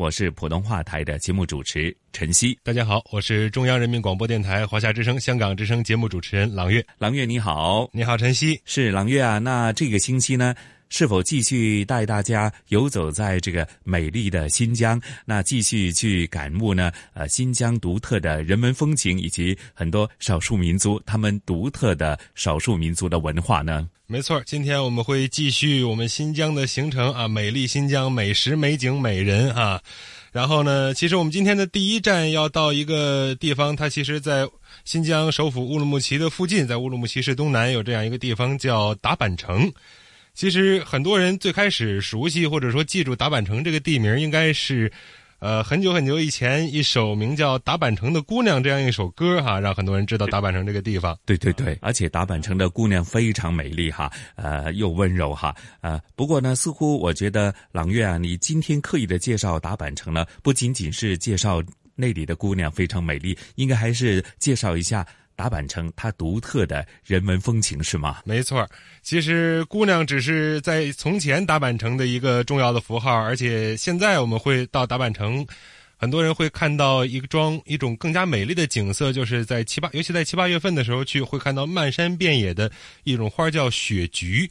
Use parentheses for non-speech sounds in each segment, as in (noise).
我是普通话台的节目主持陈曦，大家好，我是中央人民广播电台华夏之声、香港之声节目主持人朗月。朗月你好，你好陈曦，是朗月啊。那这个星期呢？是否继续带大家游走在这个美丽的新疆？那继续去感悟呢？呃，新疆独特的人文风情以及很多少数民族他们独特的少数民族的文化呢？没错，今天我们会继续我们新疆的行程啊，美丽新疆，美食、美景、美人啊。然后呢，其实我们今天的第一站要到一个地方，它其实在新疆首府乌鲁木齐的附近，在乌鲁木齐市东南有这样一个地方叫达坂城。其实很多人最开始熟悉或者说记住达坂城这个地名，应该是，呃，很久很久以前一首名叫《达板城的姑娘》这样一首歌哈，让很多人知道达板城这个地方。对对对，而且达板城的姑娘非常美丽哈，呃，又温柔哈，呃，不过呢，似乎我觉得朗月啊，你今天刻意的介绍达板城呢，不仅仅是介绍那里的姑娘非常美丽，应该还是介绍一下。达坂城它独特的人文风情是吗？没错，其实姑娘只是在从前达坂城的一个重要的符号，而且现在我们会到达坂城，很多人会看到一桩一种更加美丽的景色，就是在七八，尤其在七八月份的时候去，会看到漫山遍野的一种花叫雪菊。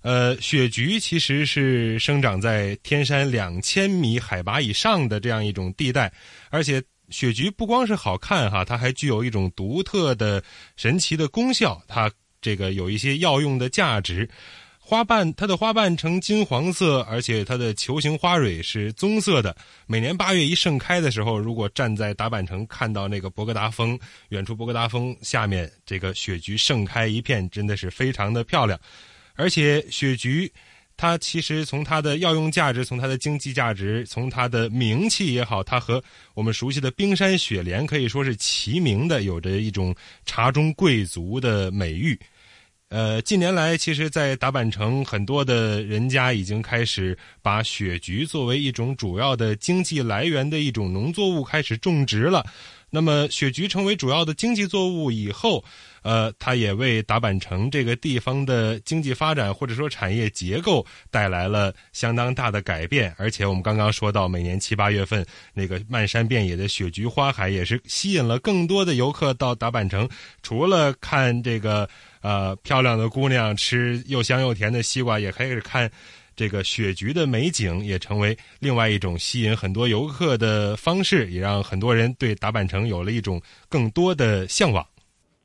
呃，雪菊其实是生长在天山两千米海拔以上的这样一种地带，而且。雪菊不光是好看哈，它还具有一种独特的、神奇的功效。它这个有一些药用的价值。花瓣，它的花瓣呈金黄色，而且它的球形花蕊是棕色的。每年八月一盛开的时候，如果站在达坂城看到那个博格达峰，远处博格达峰下面这个雪菊盛开一片，真的是非常的漂亮。而且雪菊。它其实从它的药用价值，从它的经济价值，从它的名气也好，它和我们熟悉的冰山雪莲可以说是齐名的，有着一种茶中贵族的美誉。呃，近年来，其实，在达坂城，很多的人家已经开始把雪菊作为一种主要的经济来源的一种农作物开始种植了。那么，雪菊成为主要的经济作物以后，呃，它也为达坂城这个地方的经济发展或者说产业结构带来了相当大的改变。而且，我们刚刚说到，每年七八月份那个漫山遍野的雪菊花海，也是吸引了更多的游客到达坂城，除了看这个呃漂亮的姑娘吃又香又甜的西瓜，也可以看。这个雪菊的美景也成为另外一种吸引很多游客的方式，也让很多人对达坂城有了一种更多的向往。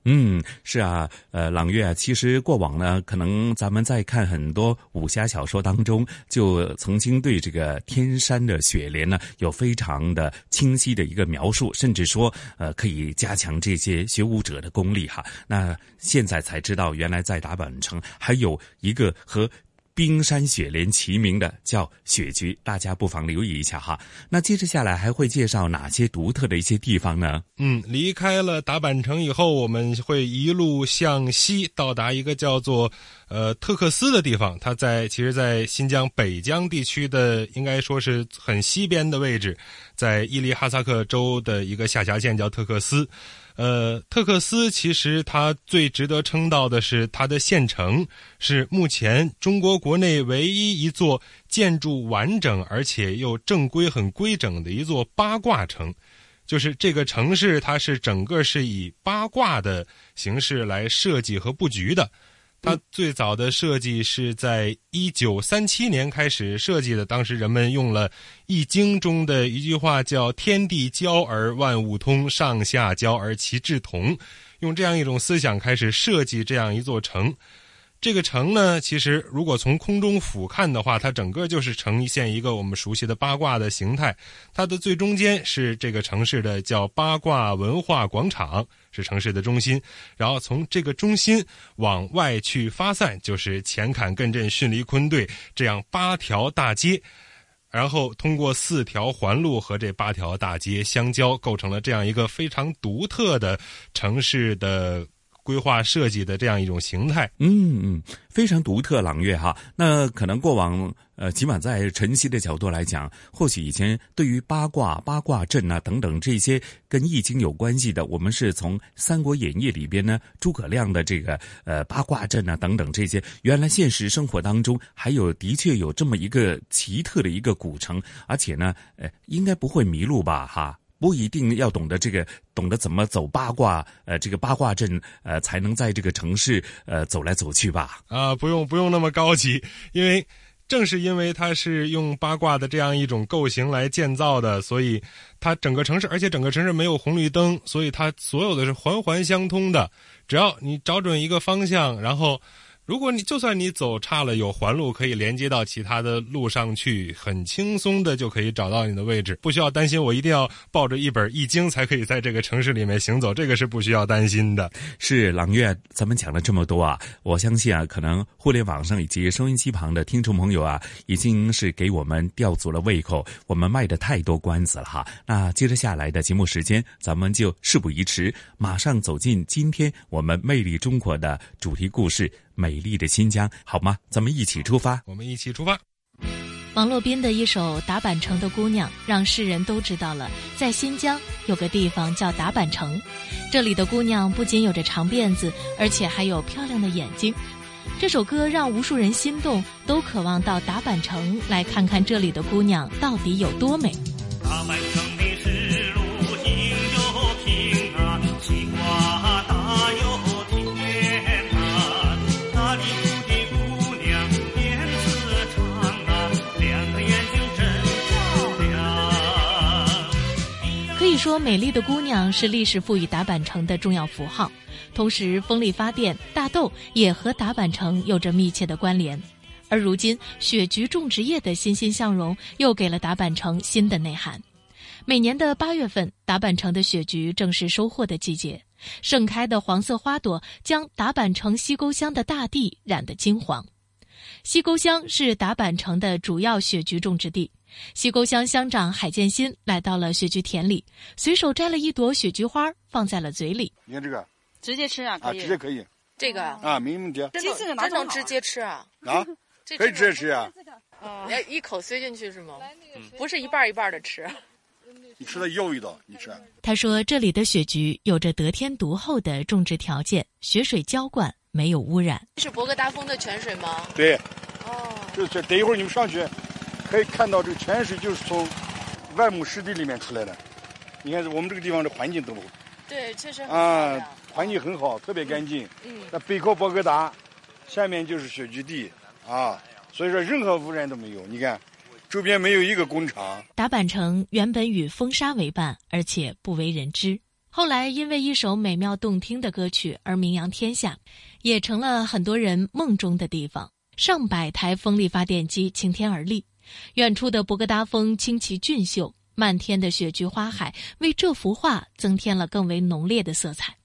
嗯，是啊，呃，朗月啊，其实过往呢，可能咱们在看很多武侠小说当中，就曾经对这个天山的雪莲呢，有非常的清晰的一个描述，甚至说，呃，可以加强这些学武者的功力哈。那现在才知道，原来在达坂城还有一个和。冰山雪莲齐名的叫雪菊，大家不妨留意一下哈。那接着下来还会介绍哪些独特的一些地方呢？嗯，离开了达坂城以后，我们会一路向西到达一个叫做呃特克斯的地方。它在其实，在新疆北疆地区的应该说是很西边的位置，在伊犁哈萨克州的一个下辖县叫特克斯。呃，特克斯其实它最值得称道的是它的县城，是目前中国国内唯一一座建筑完整而且又正规、很规整的一座八卦城。就是这个城市，它是整个是以八卦的形式来设计和布局的。它最早的设计是在一九三七年开始设计的，当时人们用了《易经》中的一句话，叫“天地交而万物通，上下交而其志同”，用这样一种思想开始设计这样一座城。这个城呢，其实如果从空中俯瞰的话，它整个就是呈现一个我们熟悉的八卦的形态。它的最中间是这个城市的叫八卦文化广场，是城市的中心。然后从这个中心往外去发散，就是前坎艮镇巽离坤兑这样八条大街。然后通过四条环路和这八条大街相交，构成了这样一个非常独特的城市的。规划设计的这样一种形态，嗯嗯，非常独特朗月哈。那可能过往呃，起码在晨曦的角度来讲，或许以前对于八卦、八卦阵啊等等这些跟易经有关系的，我们是从《三国演义》里边呢，诸葛亮的这个呃八卦阵啊等等这些，原来现实生活当中还有的确有这么一个奇特的一个古城，而且呢，呃，应该不会迷路吧哈。不一定要懂得这个，懂得怎么走八卦，呃，这个八卦阵，呃，才能在这个城市，呃，走来走去吧？啊，不用，不用那么高级，因为正是因为它是用八卦的这样一种构型来建造的，所以它整个城市，而且整个城市没有红绿灯，所以它所有的是环环相通的。只要你找准一个方向，然后。如果你就算你走差了，有环路可以连接到其他的路上去，很轻松的就可以找到你的位置，不需要担心我一定要抱着一本《易经》才可以在这个城市里面行走，这个是不需要担心的。是朗月，咱们讲了这么多啊，我相信啊，可能互联网上以及收音机旁的听众朋友啊，已经是给我们吊足了胃口，我们卖的太多关子了哈。那接着下来的节目时间，咱们就事不宜迟，马上走进今天我们魅力中国的主题故事。美丽的新疆，好吗？咱们一起出发。我们一起出发。王洛宾的一首《打板城的姑娘》，让世人都知道了，在新疆有个地方叫打板城，这里的姑娘不仅有着长辫子，而且还有漂亮的眼睛。这首歌让无数人心动，都渴望到打板城来看看这里的姑娘到底有多美。打板城的石路平又平啊，西瓜大又。可以说美丽的姑娘是历史赋予打板城的重要符号，同时风力发电、大豆也和打板城有着密切的关联。而如今雪菊种植业的欣欣向荣，又给了打板城新的内涵。每年的八月份，打板城的雪菊正是收获的季节，盛开的黄色花朵将打板城西沟乡的大地染得金黄。西沟乡是打板城的主要雪菊种植地。西沟乡乡长海建新来到了雪菊田里，随手摘了一朵雪菊花，放在了嘴里。你看这个，直接吃啊？啊，直接可以。这个啊，没问题。真能真能直接吃啊？啊，可以直接吃啊。要一口塞进去是吗？不是一半一半的吃。你吃的又一道，你吃。他说：“这里的雪菊有着得天独厚的种植条件，雪水浇灌没有污染。”是博格达峰的泉水吗？对。哦。就是等一会儿你们上去。可以看到这个泉水就是从万亩湿地里面出来的。你看我们这个地方的环境多么对，确实啊，环境很好，特别干净。嗯。那背靠博格达，下面就是雪菊地啊，所以说任何污染都没有。你看，周边没有一个工厂。达坂城原本与风沙为伴，而且不为人知。后来因为一首美妙动听的歌曲而名扬天下，也成了很多人梦中的地方。上百台风力发电机擎天而立。远处的博格达峰清奇俊秀，漫天的雪菊花海为这幅画增添了更为浓烈的色彩。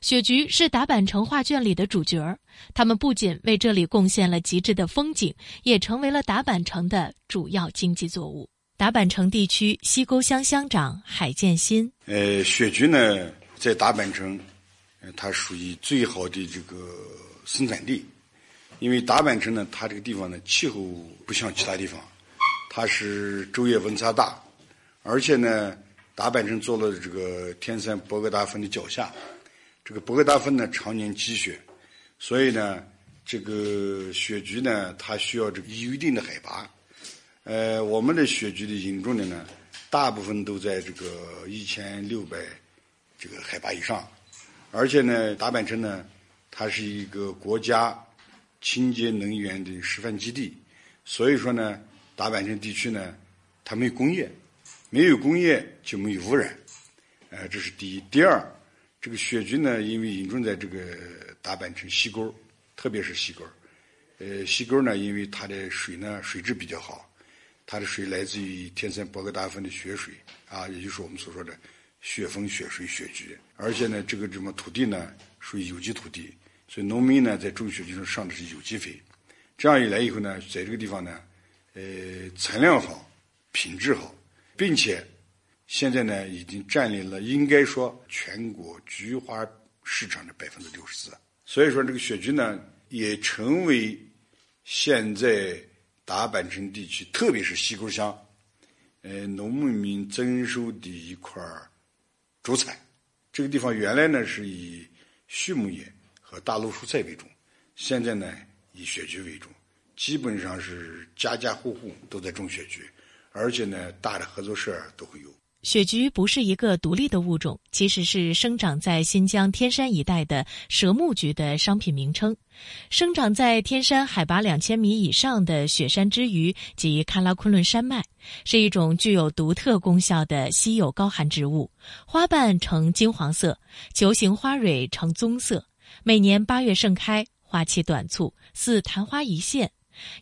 雪菊是打板城画卷里的主角儿，他们不仅为这里贡献了极致的风景，也成为了打板城的主要经济作物。打板城地区西沟乡乡长海建新：呃，雪菊呢，在打板城，它属于最好的这个生产地。因为大坂城呢，它这个地方呢，气候不像其他地方，它是昼夜温差大，而且呢，大坂城坐落这个天山博格达峰的脚下，这个博格达峰呢常年积雪，所以呢，这个雪菊呢，它需要这个一定的海拔，呃，我们的雪菊的引种的呢，大部分都在这个一千六百这个海拔以上，而且呢，大坂城呢。它是一个国家清洁能源的示范基地，所以说呢，大坂城地区呢，它没有工业，没有工业就没有污染，呃，这是第一。第二，这个雪菊呢，因为引种在这个大坂城西沟，特别是西沟，呃，西沟呢，因为它的水呢水质比较好，它的水来自于天山博格达峰的雪水啊，也就是我们所说的雪峰、雪水、雪菊，而且呢，这个什么土地呢，属于有机土地。所以农民呢，在种雪菊上上的是有机肥，这样一来以后呢，在这个地方呢，呃，产量好，品质好，并且现在呢，已经占领了应该说全国菊花市场的百分之六十四。所以说，这个雪菊呢，也成为现在大坂城地区，特别是西沟乡，呃，农牧民增收的一块主产。这个地方原来呢，是以畜牧业。和大陆蔬菜为主，现在呢以雪菊为主，基本上是家家户户都在种雪菊，而且呢大的合作社都会有。雪菊不是一个独立的物种，其实是生长在新疆天山一带的蛇木菊的商品名称。生长在天山海拔两千米以上的雪山之余及喀拉昆仑山脉，是一种具有独特功效的稀有高寒植物。花瓣呈金黄色，球形花蕊呈棕色。每年八月盛开，花期短促，似昙花一现。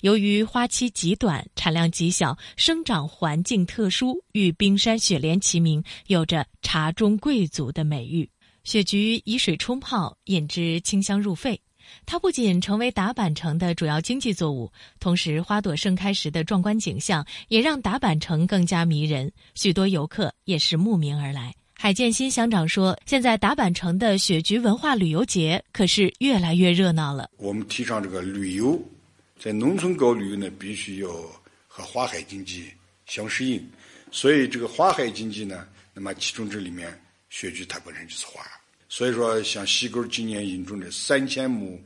由于花期极短，产量极小，生长环境特殊，与冰山雪莲齐名，有着“茶中贵族”的美誉。雪菊以水冲泡，饮之清香入肺。它不仅成为达坂城的主要经济作物，同时花朵盛开时的壮观景象也让达坂城更加迷人。许多游客也是慕名而来。海建新乡长说：“现在达坂城的雪菊文化旅游节可是越来越热闹了。我们提倡这个旅游，在农村搞旅游呢，必须要和花海经济相适应。所以这个花海经济呢，那么其中这里面雪菊它本身就是花。所以说，像西沟今年引种的三千亩，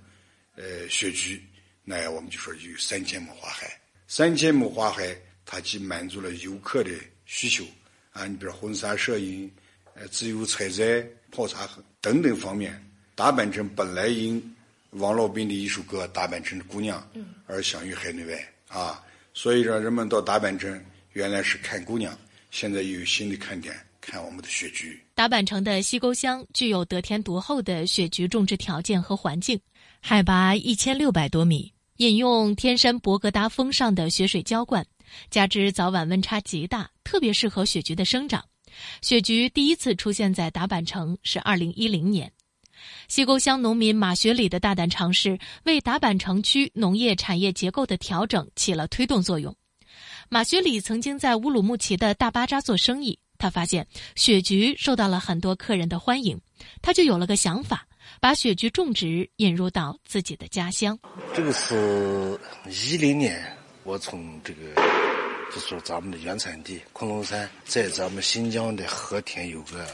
呃，雪菊，那我们就说有三千亩花海。三千亩花海，它既满足了游客的需求啊，你比如婚纱摄影。”呃，自由采摘、泡茶等等方面，达坂城本来因王洛宾的一首歌《达坂城的姑娘》而享誉海内外啊，所以让人们到达坂城原来是看姑娘，现在又有新的看点，看我们的雪菊。达坂城的西沟乡具有得天独厚的雪菊种植条件和环境，海拔一千六百多米，引用天山博格达峰上的雪水浇灌，加之早晚温差极大，特别适合雪菊的生长。雪菊第一次出现在达坂城是二零一零年，西沟乡农民马学礼的大胆尝试，为达坂城区农业产业结构的调整起了推动作用。马学礼曾经在乌鲁木齐的大巴扎做生意，他发现雪菊受到了很多客人的欢迎，他就有了个想法，把雪菊种植引入到自己的家乡。这个是一零年，我从这个。就说咱们的原产地昆仑山，在咱们新疆的和田有个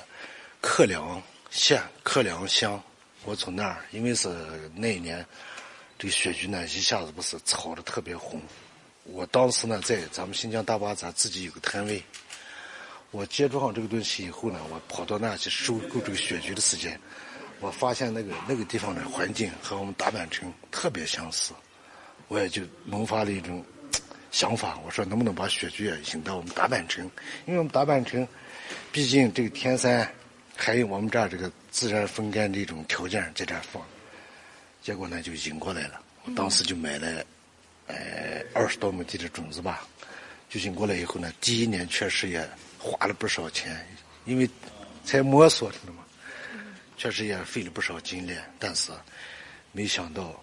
克良县克良乡，我从那儿，因为是那一年，这个雪菊呢一下子不是炒的特别红，我当时呢在咱们新疆大巴扎自己有个摊位，我接触上这个东西以后呢，我跑到那去收购这个雪菊的时间，我发现那个那个地方的环境和我们大阪城特别相似，我也就萌发了一种。想法，我说能不能把雪菊引到我们大阪城？因为我们大阪城，毕竟这个天山，还有我们这儿这个自然风干这种条件在这儿放，结果呢就引过来了。我当时就买了，呃，二十多亩地的种子吧，就引过来以后呢，第一年确实也花了不少钱，因为才摸索着呢嘛，确实也费了不少精力，但是没想到。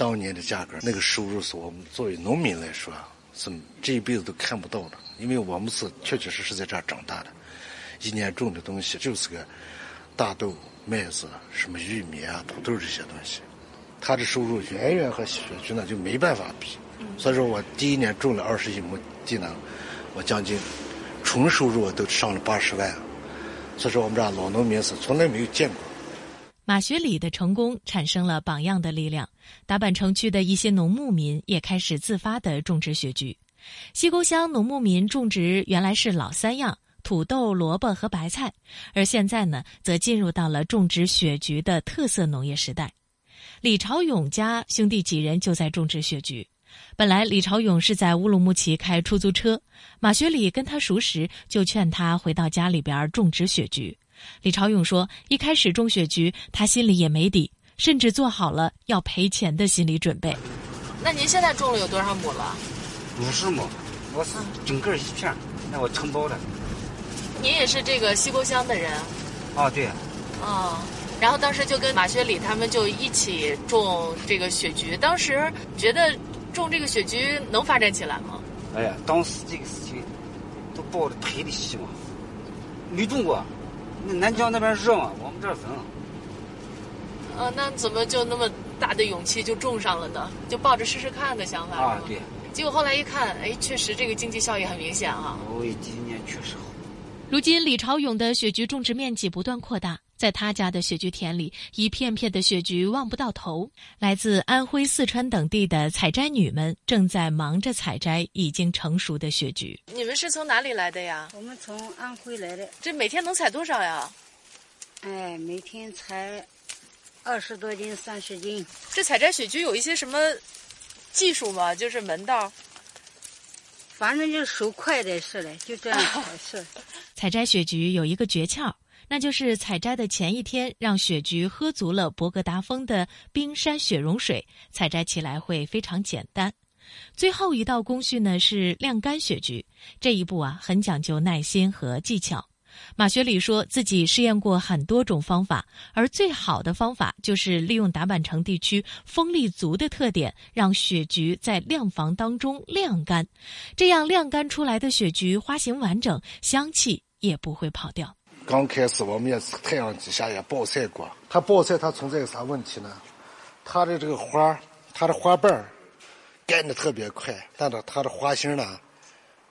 当年的价格，那个收入是我们作为农民来说，是这一辈子都看不到的。因为我们是确确实实在这儿长大的，一年种的东西就是个大豆、麦子、什么玉米啊、土豆这些东西，他的收入远远和雪菊呢就没办法比。所以说我第一年种了二十一亩地呢，我将近纯收入都上了八十万。所以说我们这老农民是从来没有见过。马学礼的成功产生了榜样的力量，达坂城区的一些农牧民也开始自发的种植雪菊。西沟乡农牧民种植原来是老三样：土豆、萝卜和白菜，而现在呢，则进入到了种植雪菊的特色农业时代。李朝勇家兄弟几人就在种植雪菊。本来李朝勇是在乌鲁木齐开出租车，马学礼跟他熟识，就劝他回到家里边种植雪菊。李朝勇说，一开始种雪菊，他心里也没底，甚至做好了要赔钱的心理准备。那您现在种了有多少亩了？五十亩，我是整个一片，那我承包的。您也是这个西沟乡的人？哦，对。哦，然后当时就跟马学礼他们就一起种这个雪菊，当时觉得。种这个雪菊能发展起来吗？哎呀，当时这个事情都抱着赔的希望，没种过。那南疆那边热嘛，我们这儿冷。呃，那怎么就那么大的勇气就种上了呢？就抱着试试看的想法啊，对。结果后来一看，哎，确实这个经济效益很明显啊。哦，今年确实好。如今李朝勇的雪菊种植面积不断扩大。在他家的雪菊田里，一片片的雪菊望不到头。来自安徽、四川等地的采摘女们正在忙着采摘已经成熟的雪菊。你们是从哪里来的呀？我们从安徽来的。这每天能采多少呀？哎，每天采二十多斤、三十斤。这采摘雪菊有一些什么技术吗？就是门道？反正就是手快点是嘞，就这样采是。(laughs) 采摘雪菊有一个诀窍。那就是采摘的前一天，让雪菊喝足了博格达峰的冰山雪融水，采摘起来会非常简单。最后一道工序呢是晾干雪菊，这一步啊很讲究耐心和技巧。马学礼说自己试验过很多种方法，而最好的方法就是利用达坂城地区风力足的特点，让雪菊在晾房当中晾干，这样晾干出来的雪菊花型完整，香气也不会跑掉。刚开始我们也是太阳底下也暴晒过，它暴晒它存在个啥问题呢？它的这个花，它的花瓣干的特别快，但是它的花芯呢，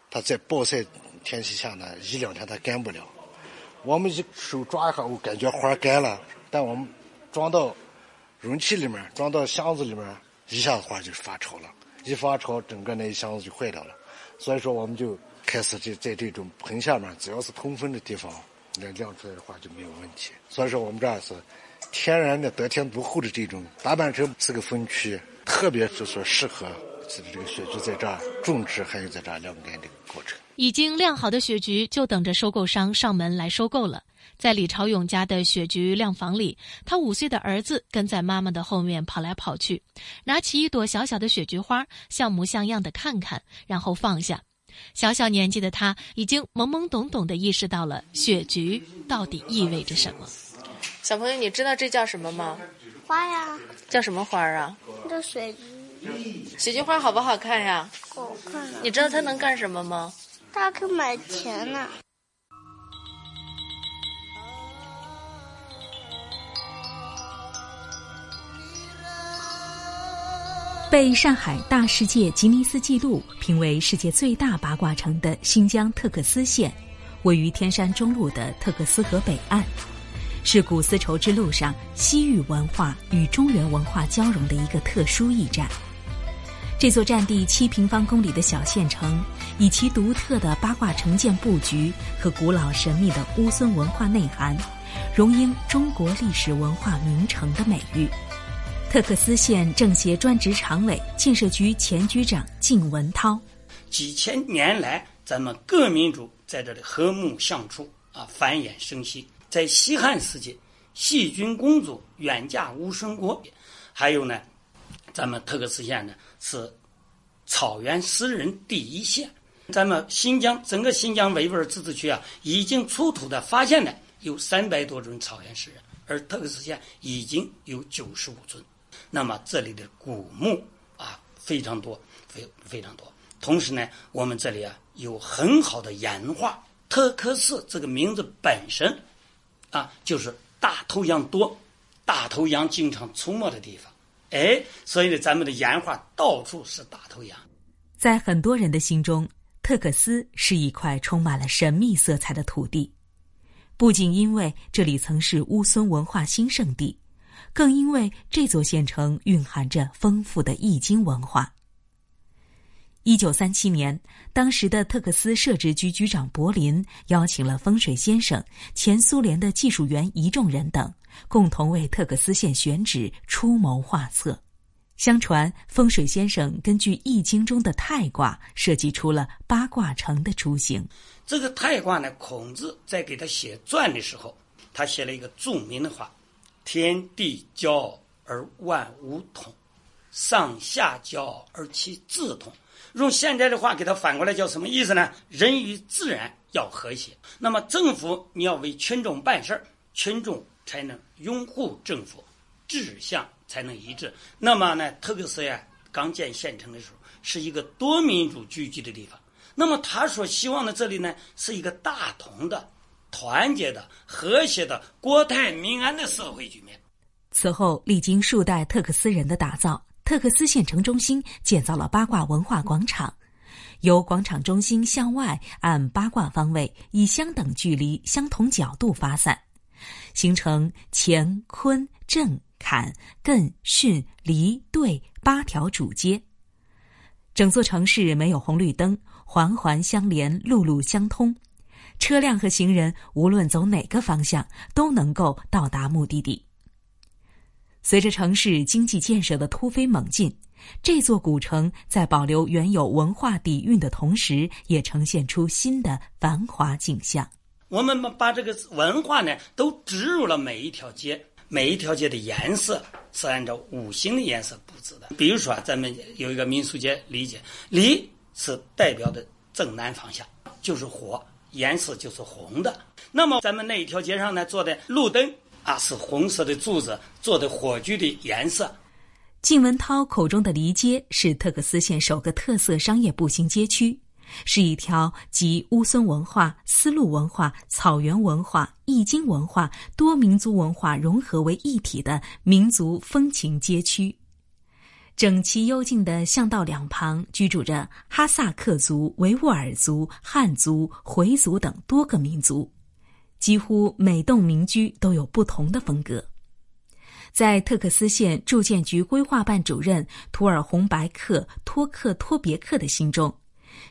它在暴晒天气下呢，一两天它干不了。我们一手抓一下，我感觉花干了，但我们装到容器里面，装到箱子里面，一下子花就发潮了，一发潮，整个那一箱子就坏掉了。所以说，我们就开始就在这种盆下面，只要是通风的地方。那晾出来的话就没有问题，所以说我们这儿是天然的得天独厚的这种。大阪城是个风区，特别是说适合这个雪菊在这儿种植，还有在这儿晾干的过程。已经晾好的雪菊就等着收购商上门来收购了。在李朝勇家的雪菊晾房里，他五岁的儿子跟在妈妈的后面跑来跑去，拿起一朵小小的雪菊花，像模像样的看看，然后放下。小小年纪的他，已经懵懵懂懂的意识到了雪菊到底意味着什么。小朋友，你知道这叫什么吗？花呀。叫什么花啊？叫雪菊。雪菊花好不好看呀？好看。你知道它能干什么吗？大可买钱呢。被上海大世界吉尼斯纪录评为世界最大八卦城的新疆特克斯县，位于天山中路的特克斯河北岸，是古丝绸之路上西域文化与中原文化交融的一个特殊驿站。这座占地七平方公里的小县城，以其独特的八卦城建布局和古老神秘的乌孙文化内涵，荣膺中国历史文化名城的美誉。特克斯县政协专职常委、建设局前局长靳文涛：几千年来，咱们各民族在这里和睦相处啊，繁衍生息。在西汉时期，细菌公主远嫁乌孙国，还有呢，咱们特克斯县呢是草原诗人第一县。咱们新疆整个新疆维吾尔自治区啊，已经出土的发现的有三百多尊草原诗人，而特克斯县已经有九十五尊。那么这里的古墓啊非常多，非非常多。同时呢，我们这里啊有很好的岩画。特克斯这个名字本身啊就是大头羊多，大头羊经常出没的地方。哎，所以呢，咱们的岩画到处是大头羊。在很多人的心中，特克斯是一块充满了神秘色彩的土地，不仅因为这里曾是乌孙文化兴盛地。更因为这座县城蕴含着丰富的易经文化。一九三七年，当时的特克斯设置局局长柏林邀请了风水先生、前苏联的技术员一众人等，共同为特克斯县选址出谋划策。相传，风水先生根据《易经》中的太卦，设计出了八卦城的雏形。这个太卦呢，孔子在给他写传的时候，他写了一个著名的话：“天地交而万物通，上下交而其自通。”用现在的话给他反过来叫什么意思呢？人与自然要和谐。那么政府你要为群众办事儿，群众才能拥护政府，志向才能一致。那么呢，特克斯呀刚建县城的时候是一个多民族聚集的地方。那么他所希望的这里呢是一个大同的、团结的、和谐的、国泰民安的社会局面。此后历经数代特克斯人的打造。特克斯县城中心建造了八卦文化广场，由广场中心向外按八卦方位，以相等距离、相同角度发散，形成乾坤震坎艮巽离兑八条主街。整座城市没有红绿灯，环环相连，路路相通，车辆和行人无论走哪个方向都能够到达目的地。随着城市经济建设的突飞猛进，这座古城在保留原有文化底蕴的同时，也呈现出新的繁华景象。我们把这个文化呢，都植入了每一条街，每一条街的颜色是按照五行的颜色布置的。比如说，咱们有一个民俗街，理解离是代表的正南方向，就是火，颜色就是红的。那么咱们那一条街上呢，做的路灯。啊，是红色的柱子做的火炬的颜色。靳文涛口中的离街是特克斯县首个特色商业步行街区，是一条集乌孙文化、丝路文化、草原文化、易经文化、多民族文化融合为一体的民族风情街区。整齐幽静的巷道两旁居住着哈萨克族、维吾尔族、汉族、回族等多个民族。几乎每栋民居都有不同的风格。在特克斯县住建局规划办主任图尔洪白克托克托别克的心中，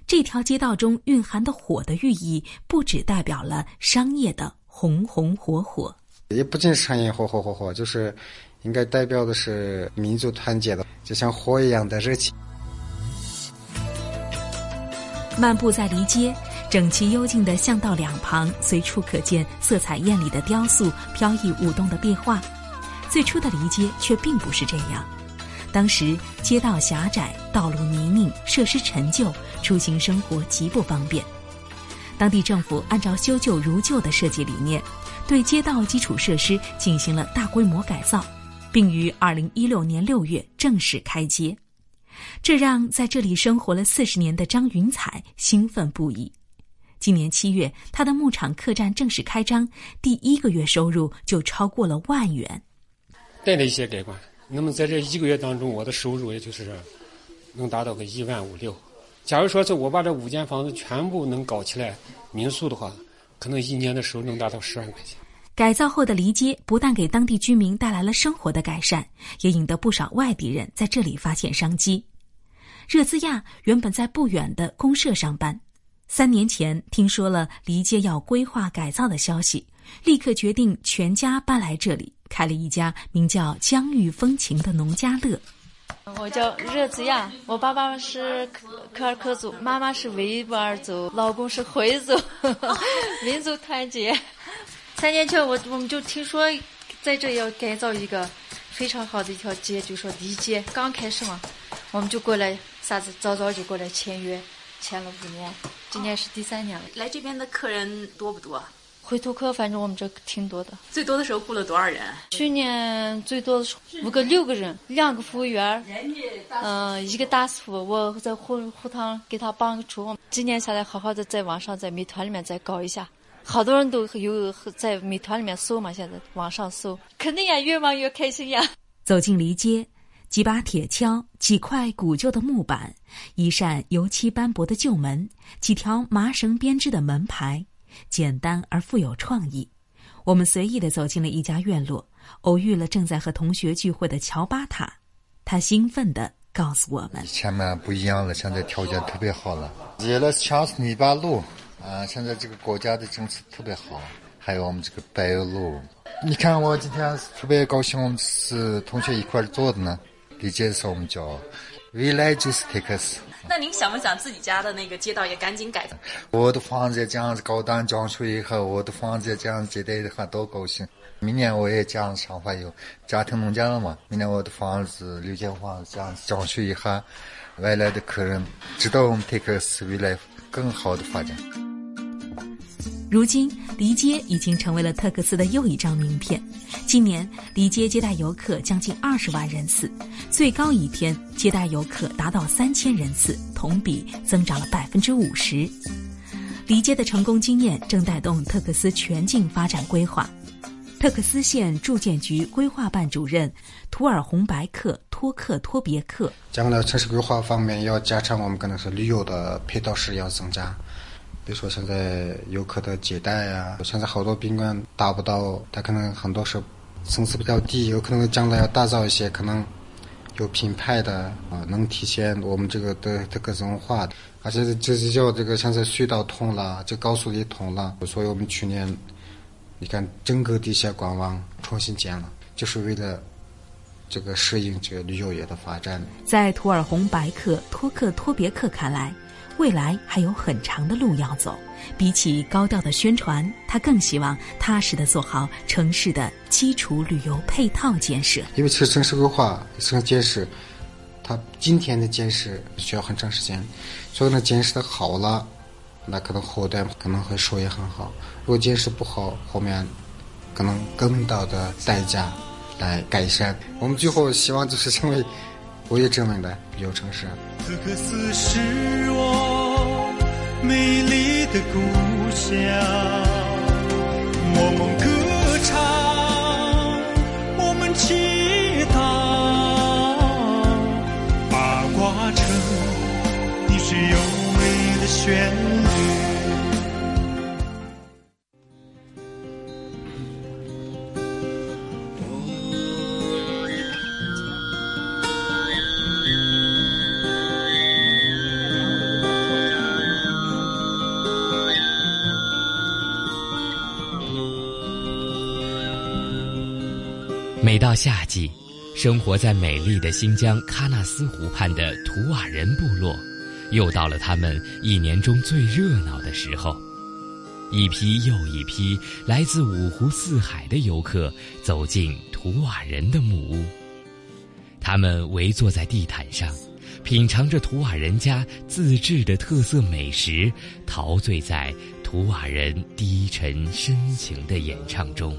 这条街道中蕴含的“火”的寓意，不只代表了商业的红红火火，也不仅是商业火火火火，就是应该代表的是民族团结的，就像火一样的热情。漫步在离街。整齐幽静的巷道两旁，随处可见色彩艳丽的雕塑、飘逸舞动的壁画。最初的离街却并不是这样，当时街道狭窄，道路泥泞，设施陈旧，出行生活极不方便。当地政府按照修旧如旧的设计理念，对街道基础设施进行了大规模改造，并于二零一六年六月正式开街。这让在这里生活了四十年的张云彩兴奋不已。今年七月，他的牧场客栈正式开张，第一个月收入就超过了万元。带了一些改观，那么在这一个月当中，我的收入也就是能达到个一万五六。假如说是我把这五间房子全部能搞起来民宿的话，可能一年的收入能达到十万块钱。改造后的离街不但给当地居民带来了生活的改善，也引得不少外地人在这里发现商机。热兹亚原本在不远的公社上班。三年前听说了离街要规划改造的消息，立刻决定全家搬来这里，开了一家名叫“疆域风情”的农家乐。我叫热子亚，我爸爸是科科尔克族，妈妈是维吾尔族，老公是回族，(laughs) 民族团结。三年前我我们就听说在这要改造一个非常好的一条街，就说离街刚开始嘛，我们就过来，啥子早早就过来签约。签了五年，今年是第三年了。来这边的客人多不多？回头客反正我们这挺多的。最多的时候雇了多少人？去年最多的时候五个六个人，两个服务员，嗯，一个大师傅。我在后后堂给他帮个厨。今年下来，好好的在网上在美团里面再搞一下，好多人都有在美团里面搜嘛。现在网上搜，肯定呀，越忙越开心呀。走进离街。几把铁锹，几块古旧的木板，一扇油漆斑驳的旧门，几条麻绳编织的门牌，简单而富有创意。我们随意的走进了一家院落，偶遇了正在和同学聚会的乔巴塔，他兴奋的告诉我们：前面不一样了，现在条件特别好了，接了强势泥巴路啊，现在这个国家的政策特别好，还有我们这个柏油路。你看我今天特别高兴，我们是同学一块儿做的呢。理解是我们叫 Village Stakes。那您想不想自己家的那个街道也赶紧改造？我的房子这样子高档装修以后，我的房子这样接待的话多高兴。明年我也这样想法有，家庭农家了嘛。明年我的房子六间房这样装修一下，外来的客人知道我们 Takes 未来更好的发展。如今，黎街已经成为了特克斯的又一张名片。今年，黎街接待游客将近二十万人次，最高一天接待游客达到三千人次，同比增长了百分之五十。黎街的成功经验正带动特克斯全境发展规划。特克斯县住建局规划办主任图尔洪白克托克托别克：将来城市规划方面要加强，我们可能是旅游的配套式要增加。比如说现在游客的接待呀，现在好多宾馆达不到，它可能很多是层次比较低，有可能将来要打造一些可能有品牌的啊，能体现我们这个的这个文化的，而且这是叫这个现在隧道通了，这高速也通了，所以我们去年你看整个地下管网重新建了，就是为了这个适应这个旅游业的发展。在图尔洪白克托克托别克看来。未来还有很长的路要走，比起高调的宣传，他更希望踏实的做好城市的基础旅游配套建设。因为其实城市规划、城市建设，它今天的建设需要很长时间，所以呢，建设的好了，那可能后代可能会收益很好；如果建设不好，后面可能更大的代价来改善。我们最后希望就是成为国际知名的旅游城市。特克斯是我美丽的故乡，我们歌唱，我们祈祷，八卦城，你是优美的旋律。每到夏季，生活在美丽的新疆喀纳斯湖畔的图瓦人部落，又到了他们一年中最热闹的时候。一批又一批来自五湖四海的游客走进图瓦人的木屋，他们围坐在地毯上，品尝着图瓦人家自制的特色美食，陶醉在图瓦人低沉深情的演唱中。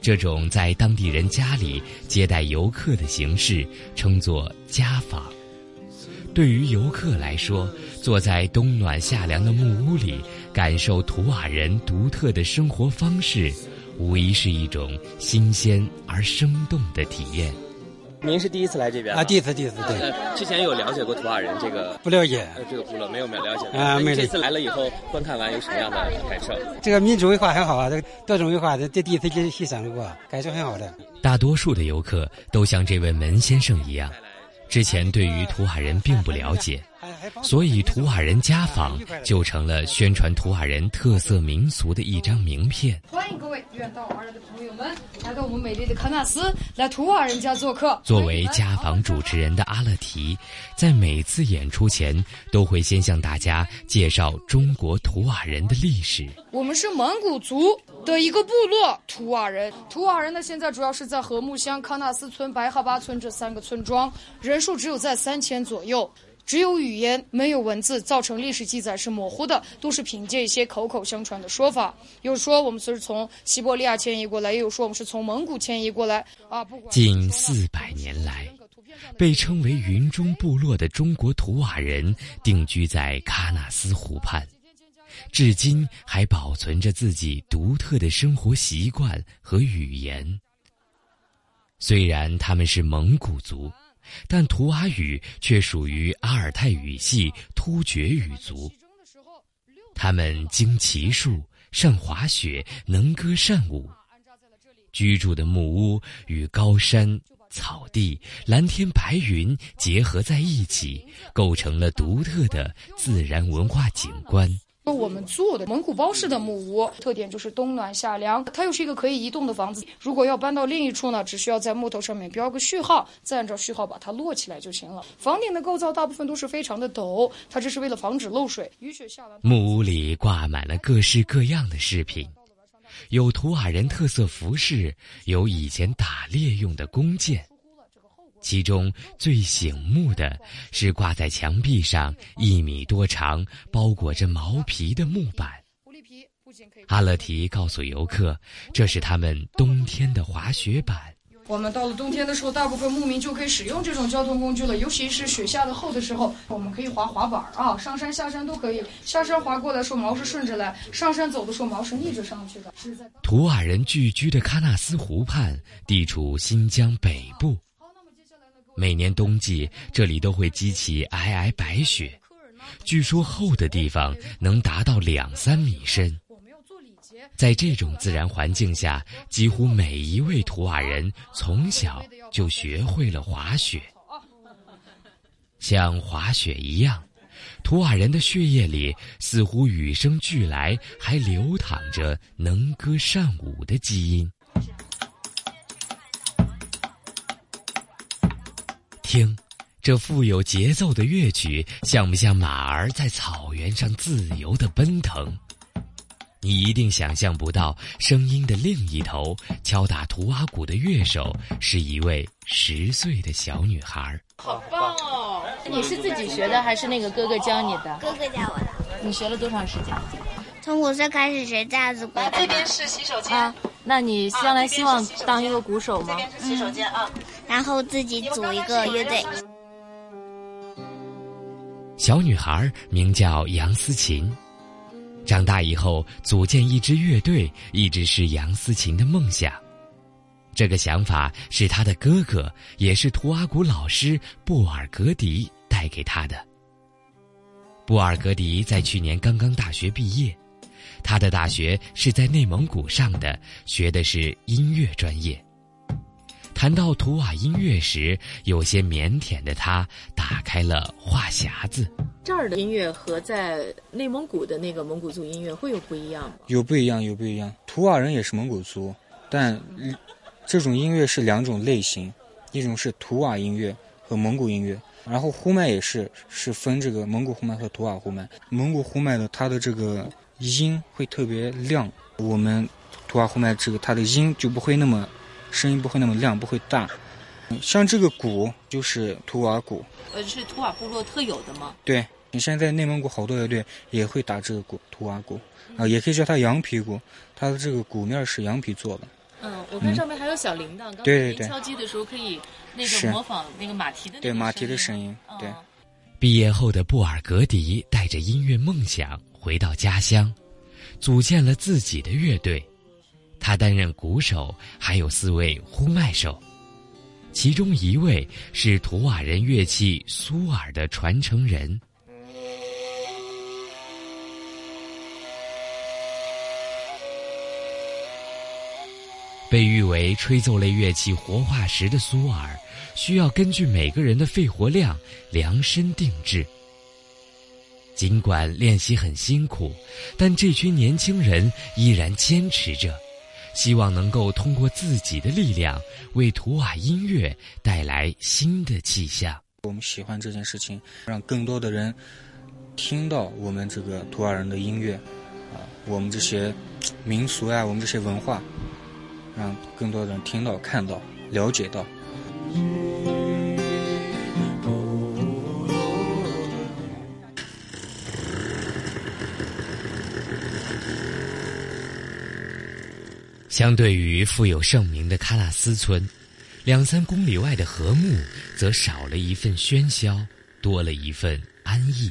这种在当地人家里接待游客的形式称作家访。对于游客来说，坐在冬暖夏凉的木屋里，感受图瓦人独特的生活方式，无疑是一种新鲜而生动的体验。您是第一次来这边啊？第一次，第一次，对。呃，之前有了解过土瓦人这个？不了解。呃，这个部落没有没有了解过。啊，没这次来了以后观看完有什么样的感受？这个民族文化很好啊，这个多种文化，这这第一次去欣赏过，感受很好的。大多数的游客都像这位门先生一样，之前对于土瓦人并不了解。所以，图瓦人家访就成了宣传图瓦人特色民俗的一张名片。欢迎各位远道而来的朋友们来到我们美丽的喀纳斯，来图瓦人家做客。作为家访主持人的阿勒提，在每次演出前都会先向大家介绍中国图瓦人的历史。我们是蒙古族的一个部落，图瓦人。图瓦人呢，现在主要是在和木乡、喀纳斯村、白哈巴村这三个村庄，人数只有在三千左右。只有语言没有文字，造成历史记载是模糊的，都是凭借一些口口相传的说法。有说我们是从西伯利亚迁移过来，也有说我们是从蒙古迁移过来。啊，不管近四百年来，被称为云中部落的中国图瓦人定居在喀纳斯湖畔，至今还保存着自己独特的生活习惯和语言。虽然他们是蒙古族。但图瓦语却属于阿尔泰语系突厥语族。他们精骑术，善滑雪，能歌善舞。居住的木屋与高山、草地、蓝天白云结合在一起，构成了独特的自然文化景观。我们做的蒙古包式的木屋，特点就是冬暖夏凉。它又是一个可以移动的房子。如果要搬到另一处呢，只需要在木头上面标个序号，再按照序号把它摞起来就行了。房顶的构造大部分都是非常的陡，它这是为了防止漏水。雨雪下完，木屋里挂满了各式各样的饰品，有图瓦人特色服饰，有以前打猎用的弓箭。其中最醒目的是挂在墙壁上一米多长、包裹着毛皮的木板。阿勒提告诉游客，这是他们冬天的滑雪板。我们到了冬天的时候，大部分牧民就可以使用这种交通工具了，尤其是雪下的厚的时候，我们可以滑滑板啊，上山下山都可以。下山滑过来时候毛是顺着来，上山走的时候毛是逆着上去的。图瓦人聚居的喀纳斯湖畔，地处新疆北部。每年冬季，这里都会积起皑皑白雪，据说厚的地方能达到两三米深。在这种自然环境下，几乎每一位图瓦人从小就学会了滑雪。像滑雪一样，图瓦人的血液里似乎与生俱来，还流淌着能歌善舞的基因。听，这富有节奏的乐曲，像不像马儿在草原上自由的奔腾？你一定想象不到，声音的另一头，敲打图瓦鼓的乐手是一位十岁的小女孩。好棒哦！你是自己学的，还是那个哥哥教你的？哥哥教我的。你学了多长时间？从五岁开始学架子鼓。这边是洗手间啊。那你将来希望当一个鼓手吗？这边是洗手间啊。然后自己组一个乐队。小女孩名叫杨思琴，长大以后组建一支乐队，一直是杨思琴的梦想。这个想法是她的哥哥，也是图阿古老师布尔格迪带给她的。布尔格迪在去年刚刚大学毕业，他的大学是在内蒙古上的，学的是音乐专业。谈到图瓦音乐时，有些腼腆的他打开了话匣子。这儿的音乐和在内蒙古的那个蒙古族音乐会有不一样吗？有不一样，有不一样。图瓦人也是蒙古族，但这种音乐是两种类型，一种是图瓦音乐和蒙古音乐。然后呼麦也是是分这个蒙古呼麦和图瓦呼麦。蒙古呼麦的它的这个音会特别亮，我们图瓦呼麦这个它的音就不会那么。声音不会那么亮，不会大。像这个鼓就是图瓦鼓，呃，是图瓦部落特有的吗？对，你现在内蒙古好多乐队也会打这个鼓，图瓦鼓啊，也可以叫它羊皮鼓。它的这个鼓面是羊皮做的。嗯，我看上面还有小铃铛，对对对，敲击的时候可以那个模仿那个马蹄的对马蹄的声音。对。毕业后的布尔格迪带着音乐梦想回到家乡，组建了自己的乐队。他担任鼓手，还有四位呼麦手，其中一位是图瓦人乐器苏尔的传承人。被誉为吹奏类乐器活化石的苏尔，需要根据每个人的肺活量量身定制。尽管练习很辛苦，但这群年轻人依然坚持着。希望能够通过自己的力量，为图瓦音乐带来新的气象。我们喜欢这件事情，让更多的人听到我们这个图瓦人的音乐，啊，我们这些民俗呀，我们这些文化，让更多的人听到、看到、了解到。相对于富有盛名的喀纳斯村，两三公里外的禾木则少了一份喧嚣，多了一份安逸。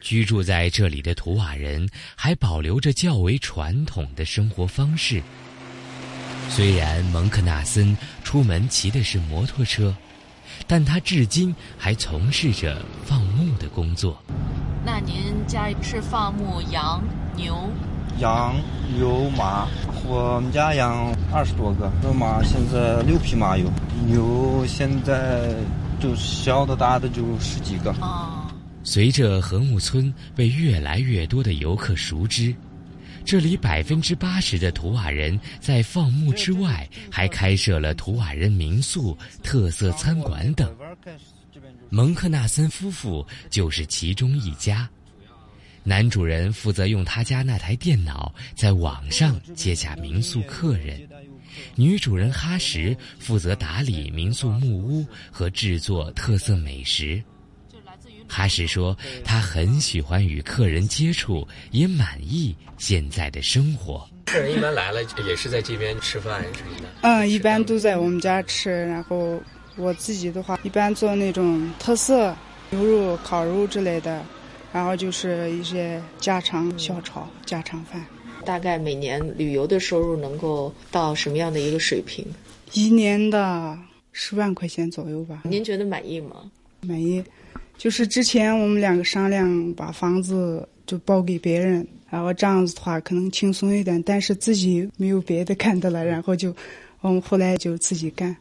居住在这里的图瓦人还保留着较为传统的生活方式。虽然蒙克纳森出门骑的是摩托车，但他至今还从事着放牧的工作。那您家是放牧羊、牛？羊、牛、马。我们家养二十多个，那马现在六匹马有，牛现在就小的大的就十几个。随着和睦村被越来越多的游客熟知，这里百分之八十的图瓦人在放牧之外，还开设了图瓦人民宿、特色餐馆等。蒙克纳森夫妇就是其中一家。男主人负责用他家那台电脑在网上接洽民宿客人，女主人哈什负责打理民宿木屋和制作特色美食。哈什说，他很喜欢与客人接触，也满意现在的生活。客人一般来了也是在这边吃饭什么的。嗯，一般都在我们家吃，然后我自己的话，一般做那种特色牛肉、烤肉之类的。然后就是一些家常小炒、家常饭。大概每年旅游的收入能够到什么样的一个水平？一年的十万块钱左右吧。您觉得满意吗？满意。就是之前我们两个商量把房子就包给别人，然后这样子的话可能轻松一点，但是自己没有别的干的了，然后就我们后来就自己干。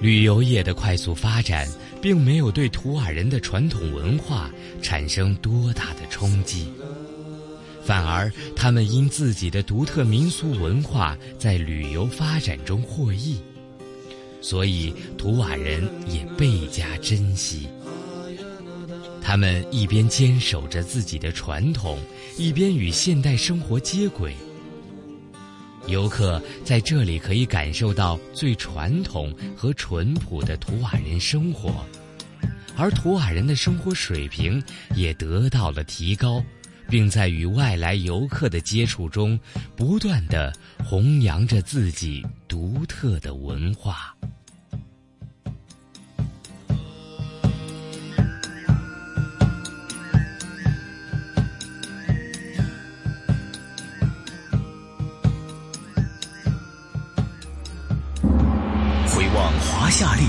旅游业的快速发展，并没有对图瓦人的传统文化产生多大的冲击，反而他们因自己的独特民俗文化在旅游发展中获益，所以图瓦人也倍加珍惜。他们一边坚守着自己的传统，一边与现代生活接轨。游客在这里可以感受到最传统和淳朴的图瓦人生活，而图瓦人的生活水平也得到了提高，并在与外来游客的接触中，不断的弘扬着自己独特的文化。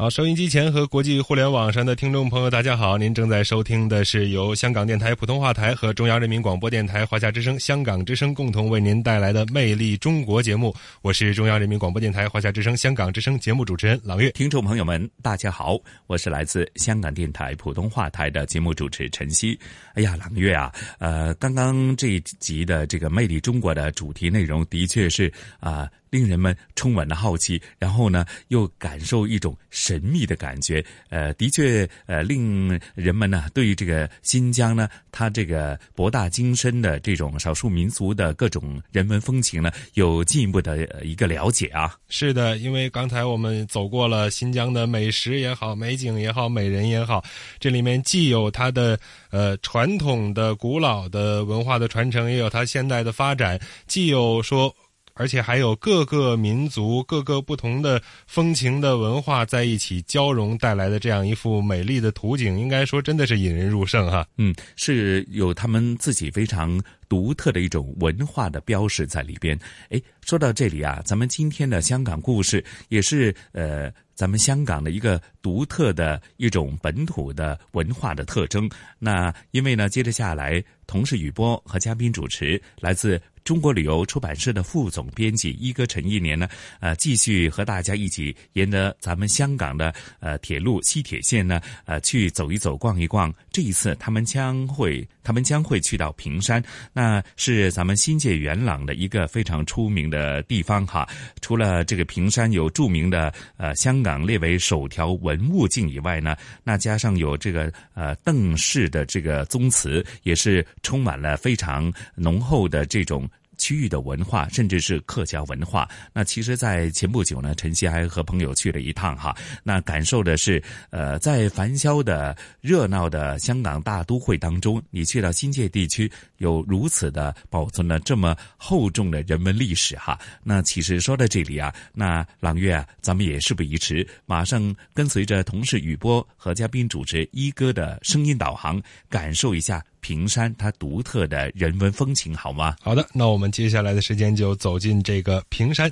好，收音机前和国际互联网上的听众朋友，大家好！您正在收听的是由香港电台普通话台和中央人民广播电台华夏之声、香港之声共同为您带来的《魅力中国》节目。我是中央人民广播电台华夏之声、香港之声节目主持人朗月。听众朋友们，大家好，我是来自香港电台普通话台的节目主持陈曦。哎呀，朗月啊，呃，刚刚这一集的这个《魅力中国》的主题内容的确是啊。令人们充满了好奇，然后呢，又感受一种神秘的感觉。呃，的确，呃，令人们呢，对于这个新疆呢，它这个博大精深的这种少数民族的各种人文风情呢，有进一步的一个了解啊。是的，因为刚才我们走过了新疆的美食也好，美景也好，美人也好，这里面既有它的呃传统的古老的文化的传承，也有它现代的发展，既有说。而且还有各个民族、各个不同的风情的文化在一起交融带来的这样一幅美丽的图景，应该说真的是引人入胜哈。嗯，是有他们自己非常独特的一种文化的标识在里边。哎，说到这里啊，咱们今天的香港故事也是呃。咱们香港的一个独特的一种本土的文化的特征。那因为呢，接着下来，同事雨波和嘉宾主持，来自中国旅游出版社的副总编辑一哥陈一年呢，呃，继续和大家一起沿着咱们香港的呃铁路西铁线呢，呃，去走一走、逛一逛。这一次，他们将会他们将会去到坪山。那是咱们新界元朗的一个非常出名的地方哈。除了这个平山有著名的呃香港列为首条文物径以外呢，那加上有这个呃邓氏的这个宗祠，也是充满了非常浓厚的这种。区域的文化，甚至是客家文化。那其实，在前不久呢，晨曦还和朋友去了一趟哈。那感受的是，呃，在繁嚣的热闹的香港大都会当中，你去到新界地区，有如此的保存了这么厚重的人文历史哈。那其实说到这里啊，那朗月啊，咱们也事不宜迟，马上跟随着同事雨波和嘉宾主持一哥的声音导航，感受一下。平山它独特的人文风情，好吗？好的，那我们接下来的时间就走进这个平山。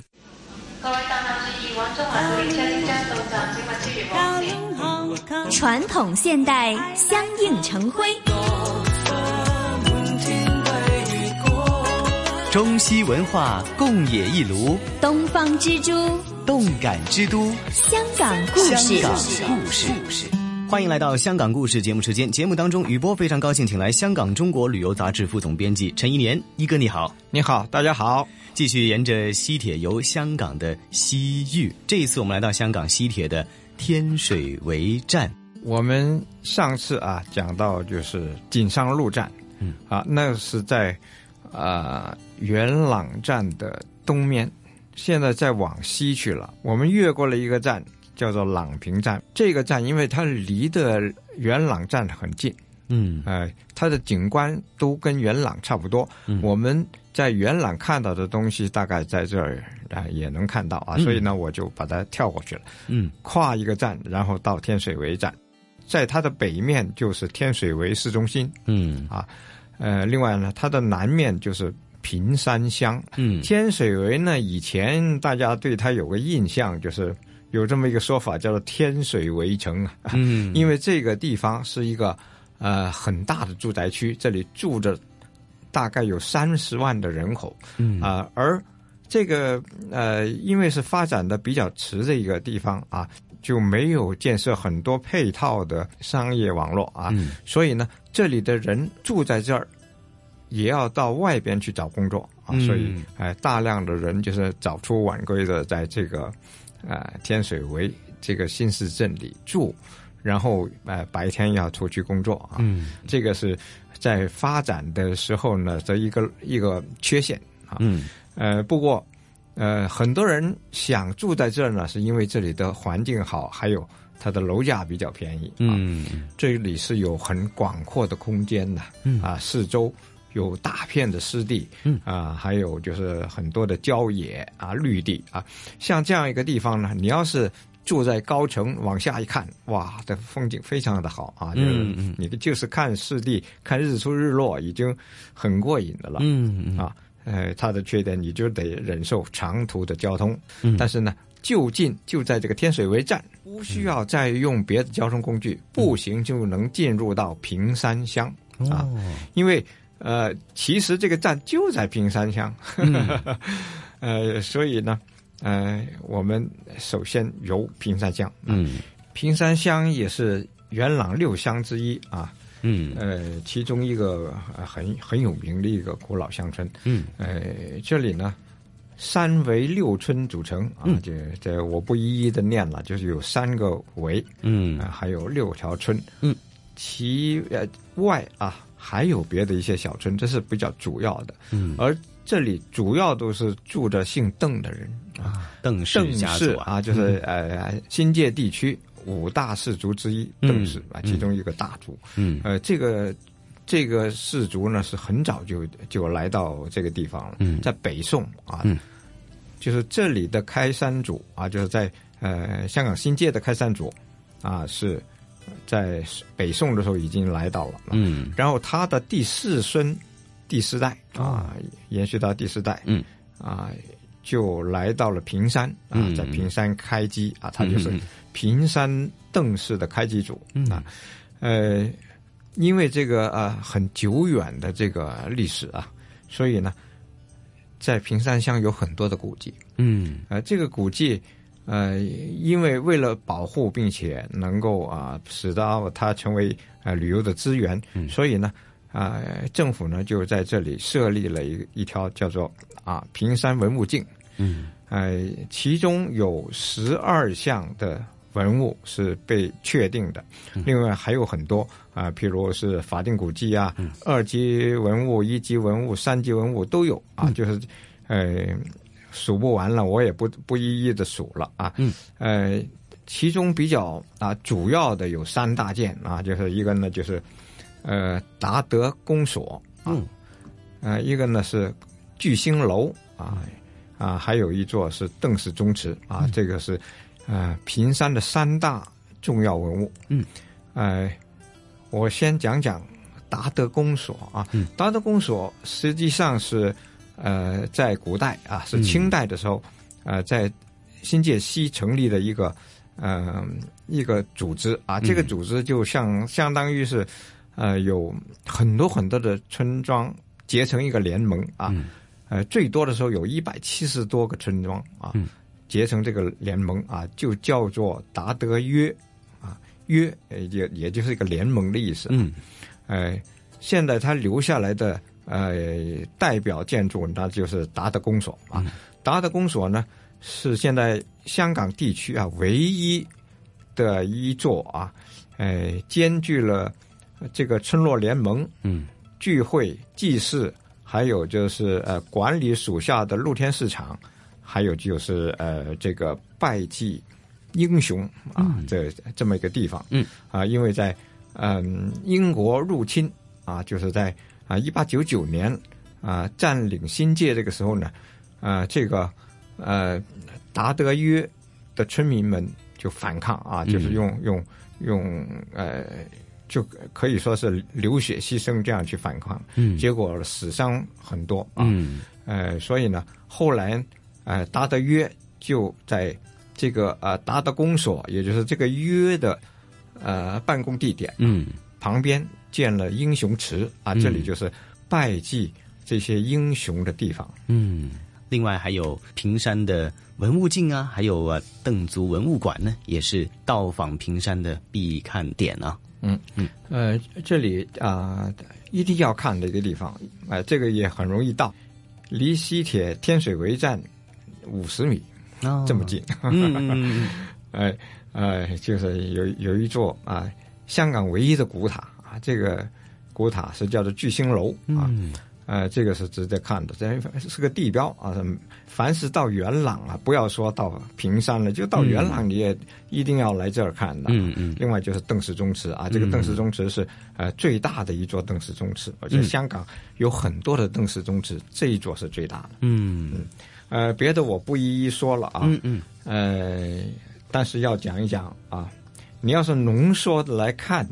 传统现代相映成辉，中西文化共冶一炉，东方之珠，动感之都，香港故事，故事。欢迎来到香港故事节目时间。节目当中，雨波非常高兴，请来香港中国旅游杂志副总编辑陈一年一哥，你好，你好，大家好。继续沿着西铁游香港的西域，这一次我们来到香港西铁的天水围站。我们上次啊讲到就是锦上路站，嗯，啊，那是在啊元朗站的东面，现在在往西去了，我们越过了一个站。叫做朗平站，这个站因为它离的元朗站很近，嗯，哎，它的景观都跟元朗差不多。我们在元朗看到的东西，大概在这儿啊也能看到啊，所以呢，我就把它跳过去了。嗯，跨一个站，然后到天水围站，在它的北面就是天水围市中心。嗯，啊，呃，另外呢，它的南面就是平山乡。嗯，天水围呢，以前大家对它有个印象就是。有这么一个说法，叫做“天水围城”啊，嗯，(laughs) 因为这个地方是一个呃很大的住宅区，这里住着大概有三十万的人口，嗯。啊，而这个呃，因为是发展的比较迟的一个地方啊，就没有建设很多配套的商业网络啊，所以呢，这里的人住在这儿也要到外边去找工作啊，所以哎，大量的人就是早出晚归的在这个。啊，天水围这个新市镇里住，然后呃白天要出去工作啊，嗯，这个是在发展的时候呢的一个一个缺陷啊，嗯，呃不过呃很多人想住在这儿呢，是因为这里的环境好，还有它的楼价比较便宜，嗯，这里是有很广阔的空间的，嗯。啊四周。有大片的湿地，嗯。啊，还有就是很多的郊野啊、绿地啊，像这样一个地方呢，你要是住在高层，往下一看，哇，这风景非常的好啊，就是你就是看湿地、看日出日落，已经很过瘾的了，嗯啊，呃，它的缺点你就得忍受长途的交通，但是呢，就近就在这个天水围站，不需要再用别的交通工具，步行就能进入到平山乡。啊，因为。呃，其实这个站就在平山乡，(laughs) 呃，所以呢，呃，我们首先游平山乡。嗯，平山乡也是元朗六乡之一啊。嗯，呃，其中一个很很有名的一个古老乡村。嗯，呃，这里呢，三围六村组成啊，这这我不一一的念了，就是有三个围，嗯，还有六条村。嗯，其呃外啊。还有别的一些小村，这是比较主要的。嗯，而这里主要都是住着姓邓的人啊，邓氏家族啊，就是呃新界地区五大氏族之一邓氏啊，其中一个大族。嗯，呃，这个这个氏族呢是很早就就来到这个地方了。嗯，在北宋啊，就是这里的开山祖啊，就是在呃香港新界的开山祖啊是。在北宋的时候已经来到了，嗯，然后他的第四孙、第四代啊，延续到第四代，嗯，啊，就来到了平山啊，在平山开基啊，他就是平山邓氏的开基祖啊，呃，因为这个啊很久远的这个历史啊，所以呢，在平山乡有很多的古迹，嗯，啊，这个古迹。呃，因为为了保护并且能够啊，使到它成为呃旅游的资源，所以呢，啊、政府呢就在这里设立了一一条叫做啊平山文物径，嗯，呃，其中有十二项的文物是被确定的，另外还有很多啊、譬如是法定古迹啊、二级文物、一级文物、三级文物都有啊，就是呃数不完了，我也不不一一的数了啊，嗯，呃，其中比较啊主要的有三大件啊，就是一个呢就是呃达德公所啊，嗯。呃一个呢是巨星楼啊。啊，还有一座是邓氏宗祠啊，这个是呃平山的三大重要文物。嗯，呃，我先讲讲达德公所啊，嗯。达德公所实际上是呃在古代啊是清代的时候，呃在新界西成立的一个呃一个组织啊，这个组织就像相当于是呃有很多很多的村庄结成一个联盟啊，呃最多的时候有一百七十多个村庄啊，结成这个联盟啊，就叫做达德约啊，约呃也也就是一个联盟的意思。嗯，呃，现在它留下来的呃代表建筑，那就是达德公所啊。达德公所呢是现在香港地区啊唯一的一座啊，呃，兼具了这个村落联盟、嗯聚会、祭祀，还有就是呃管理属下的露天市场，还有就是呃这个拜祭英雄啊，这这么一个地方。嗯啊，因为在嗯英国入侵啊，就是在啊一八九九年啊占领新界这个时候呢，啊这个呃达德约的村民们就反抗啊，嗯。就是用用用呃。就可以说是流血牺牲这样去反抗，嗯。结果死伤很多啊，嗯。呃，所以呢，后来呃达德约就在这个呃达德公所，也就是这个约的呃办公地点嗯。旁边建了英雄池啊，嗯。这里就是拜祭这些英雄的地方。嗯，另外还有平山的文物径啊，还有啊邓族文物馆呢，也是到访平山的必看点啊。嗯。嗯，呃，这里啊、一定要看的一个地方，呃，这个也很容易到，离西铁天水围站五十米，哦。这么近。嗯嗯嗯。呃 (laughs) 呃，就是有有一座啊、香港唯一的古塔啊，这个古塔是叫做巨星楼啊。嗯呃，这个是值得看的，这是个地标啊。凡是到元朗啊，不要说到平山了，就到元朗你也一定要来这儿看的。嗯嗯另外就是邓氏宗祠啊，这个嗯邓氏宗祠是呃最大的一座邓氏宗祠，而且嗯香港有很多的邓氏宗祠，这一座是最大的。嗯呃，别的我不一一说了啊。嗯嗯。呃，但是要讲一讲啊，你要是浓缩的来看，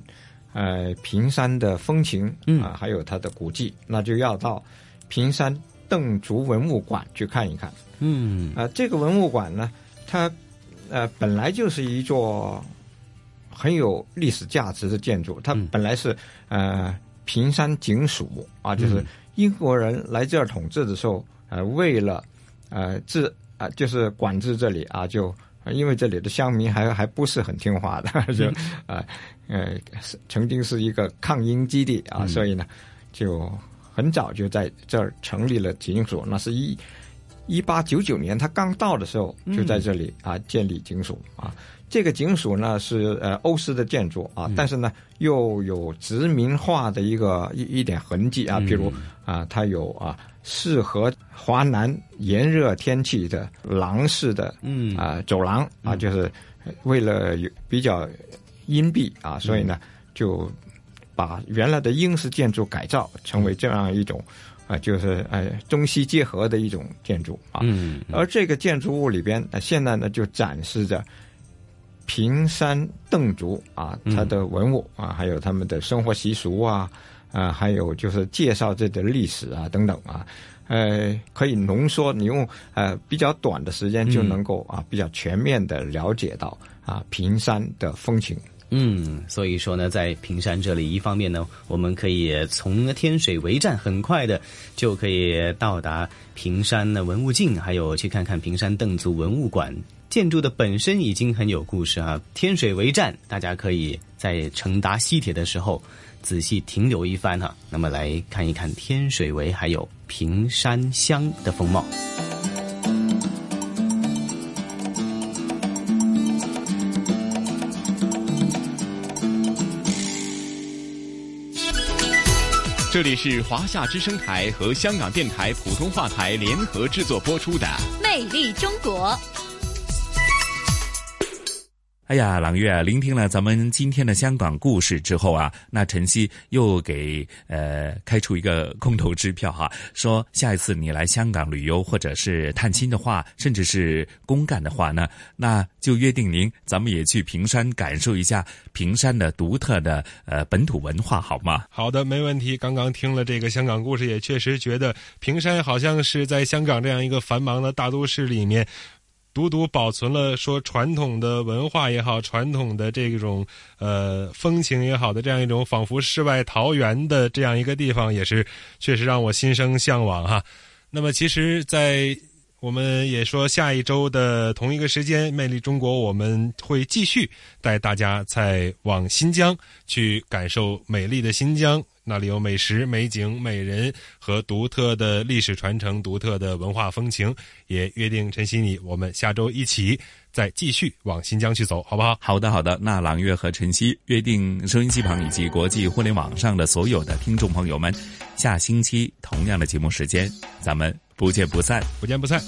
呃，平山的风情啊，还有它的古迹，那就要到平山邓竹文物馆去看一看。嗯。啊、这个文物馆呢，它呃本来就是一座很有历史价值的建筑，它本来是呃平山警署啊，就是嗯英国人来这儿统治的时候，呃，为了呃治啊、就是管制这里啊，就呃因为这里的乡民还还不是很听话的，(laughs) 就啊呃是曾经是一个抗英基地啊，嗯。所以呢就很早就在这儿成立了警署，那是一。一八九九年，他刚到的时候，就在这里啊建立警署啊。这个警署呢是呃欧式的建筑啊，但是呢又有殖民化的一个一一点痕迹啊，嗯譬如啊，它有啊适合华南炎热天气的廊式的嗯。啊走廊啊，就是为了有比较阴蔽啊，所以呢就把原来的英式建筑改造成为这样一种。啊，就是呃中西结合的一种建筑啊，嗯。而这个建筑物里边，呃、现在呢就展示着平山侗族啊嗯它的文物啊，还有他们的生活习俗啊，啊，还有就是介绍这个历史啊等等啊，呃，可以浓缩，你用呃比较短的时间就能够啊比较全面的了解到啊平山的风情。嗯，所以说呢，在平山这里，一方面呢，我们可以从天水围站很快的就可以到达平山的文物径，还有去看看平山邓族文物馆。建筑的本身已经很有故事啊。天水围站，大家可以在乘搭西铁的时候仔细停留一番哈。那么来看一看天水围还有平山乡的风貌。这里是华夏之声台和香港电台普通话台联合制作播出的《魅力中国》。哎呀，朗月啊，聆听了咱们今天的香港故事之后啊，那晨曦又给呃开出一个空头支票哈，说下一次你来香港旅游或者是探亲的话，甚至是公干的话呢，那就约定您，咱们也去平山感受一下平山的独特的呃本土文化，好吗？好的，没问题。刚刚听了这个香港故事，也确实觉得平山好像是在香港这样一个繁忙的大都市里面。独独保存了说传统的文化也好，传统的这种呃风情也好的这样一种仿佛世外桃源的这样一个地方，也是确实让我心生向往哈。那么，其实，在我们也说下一周的同一个时间，《魅力中国》我们会继续带大家再往新疆去感受美丽的新疆。那里有美食、美景、美人和独特的历史传承、独特的文化风情。也约定晨曦你，我们下周一起再继续往新疆去走，好不好？好的，好的。那朗月和晨曦约定收音机旁以及国际互联网上的所有的听众朋友们，下星期同样的节目时间，咱们不见不散，不见不散。